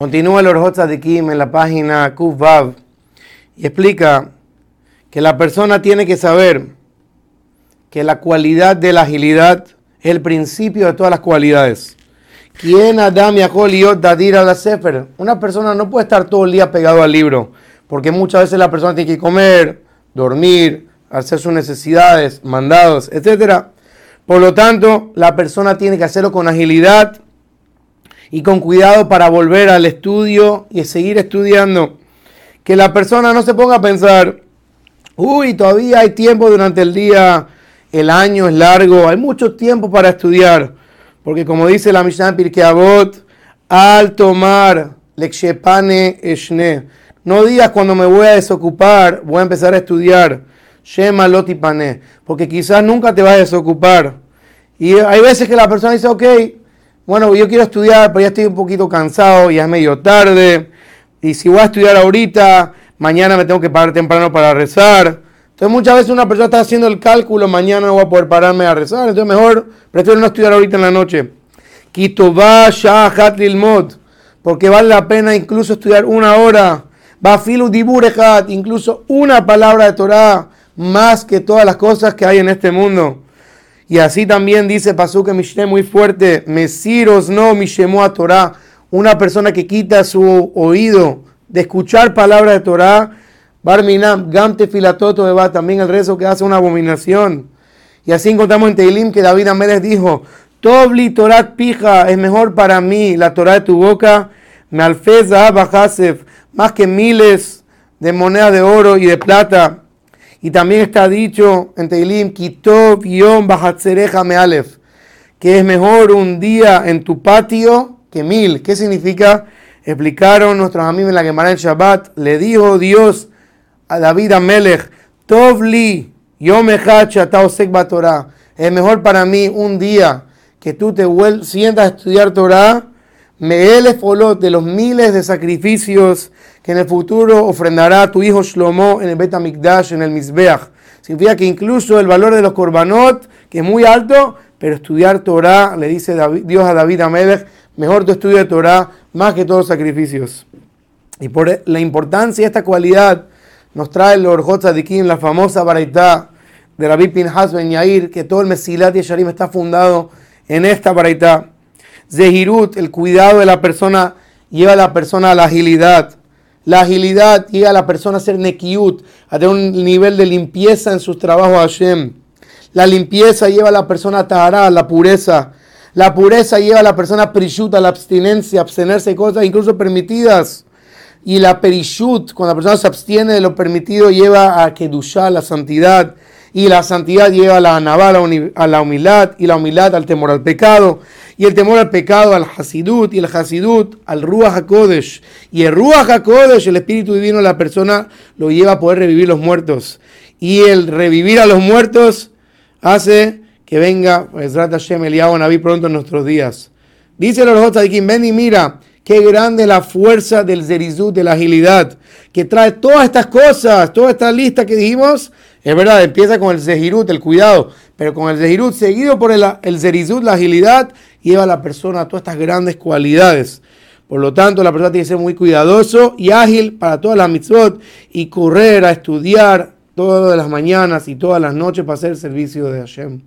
Continúa el Orjot Kim en la página Vav y explica que la persona tiene que saber que la cualidad de la agilidad es el principio de todas las cualidades. ¿Quién Adam Dadir a la Sefer? Una persona no puede estar todo el día pegado al libro, porque muchas veces la persona tiene que comer, dormir, hacer sus necesidades, mandados, etc. Por lo tanto, la persona tiene que hacerlo con agilidad y con cuidado para volver al estudio y seguir estudiando. Que la persona no se ponga a pensar, uy, todavía hay tiempo durante el día, el año es largo, hay mucho tiempo para estudiar. Porque como dice la Mishnah Pirkei Avot, al tomar lekshepane eshne, no digas cuando me voy a desocupar, voy a empezar a estudiar. Shema porque quizás nunca te vas a desocupar. Y hay veces que la persona dice, ok, bueno, yo quiero estudiar, pero ya estoy un poquito cansado, ya es medio tarde, y si voy a estudiar ahorita, mañana me tengo que parar temprano para rezar. Entonces muchas veces una persona está haciendo el cálculo, mañana no voy a poder pararme a rezar, entonces mejor prefiero no estudiar ahorita en la noche. Porque vale la pena incluso estudiar una hora. Bafilu Diburehat, incluso una palabra de Torah, más que todas las cosas que hay en este mundo. Y así también dice Pasuk Mishneh muy fuerte, Mesiros no Mishemu a Torah, una persona que quita su oído de escuchar palabras de Torah, Barminam, Gamte Filatoto Eva, también el rezo que hace una abominación. Y así encontramos en Teilim que David Amérez dijo, Tobli Torah pija, es mejor para mí la Torah de tu boca, me alfeza Hasef, más que miles de monedas de oro y de plata. Y también está dicho en Teilim, Kitov Yom Mealef, que es mejor un día en tu patio que mil. ¿Qué significa? Explicaron nuestros amigos en la Gemara en Shabbat. Le dijo Dios a David Amelech, Tovli Yom Echad Torah. Es mejor para mí un día que tú te sientas a estudiar Torah Meele Folot de los miles de sacrificios que en el futuro ofrendará tu hijo Shlomo en el Bet HaMikdash, en el Mizbeach. Significa que incluso el valor de los korbanot, que es muy alto, pero estudiar Torah, le dice Dios a David Amelech, mejor tu estudio de Torah más que todos los sacrificios. Y por la importancia de esta cualidad, nos trae el Orjot Tzadikim, la famosa baraita de Rabbi Pinhas Ben Yair, que todo el Mesilat y Sharim está fundado en esta baraita. Zehirut, el cuidado de la persona, lleva a la persona a la agilidad. La agilidad lleva a la persona a ser nekiut, a tener un nivel de limpieza en sus trabajos a Hashem. La limpieza lleva a la persona a tahara, a la pureza. La pureza lleva a la persona a perishut, a la abstinencia, abstenerse de cosas incluso permitidas. Y la perishut, cuando la persona se abstiene de lo permitido, lleva a kedushá, la santidad. Y la santidad lleva a la anabá, a la humildad, y la humildad al temor al pecado y el temor al pecado al Hasidut y el Hasidut al Ruach HaKodesh. Y el Ruach HaKodesh, el Espíritu Divino la persona, lo lleva a poder revivir los muertos. Y el revivir a los muertos hace que venga Ezrat Hashem Naví pronto en nuestros días. Dice el Orjot ven y mira qué grande la fuerza del Zerizut, de la agilidad, que trae todas estas cosas, toda esta lista que dijimos. Es verdad, empieza con el Zehirut, el cuidado, pero con el Zehirut seguido por el, el Zerizut, la agilidad, lleva a la persona a todas estas grandes cualidades. Por lo tanto, la persona tiene que ser muy cuidadoso y ágil para todas las mitzvot y correr a estudiar todas las mañanas y todas las noches para hacer el servicio de Hashem.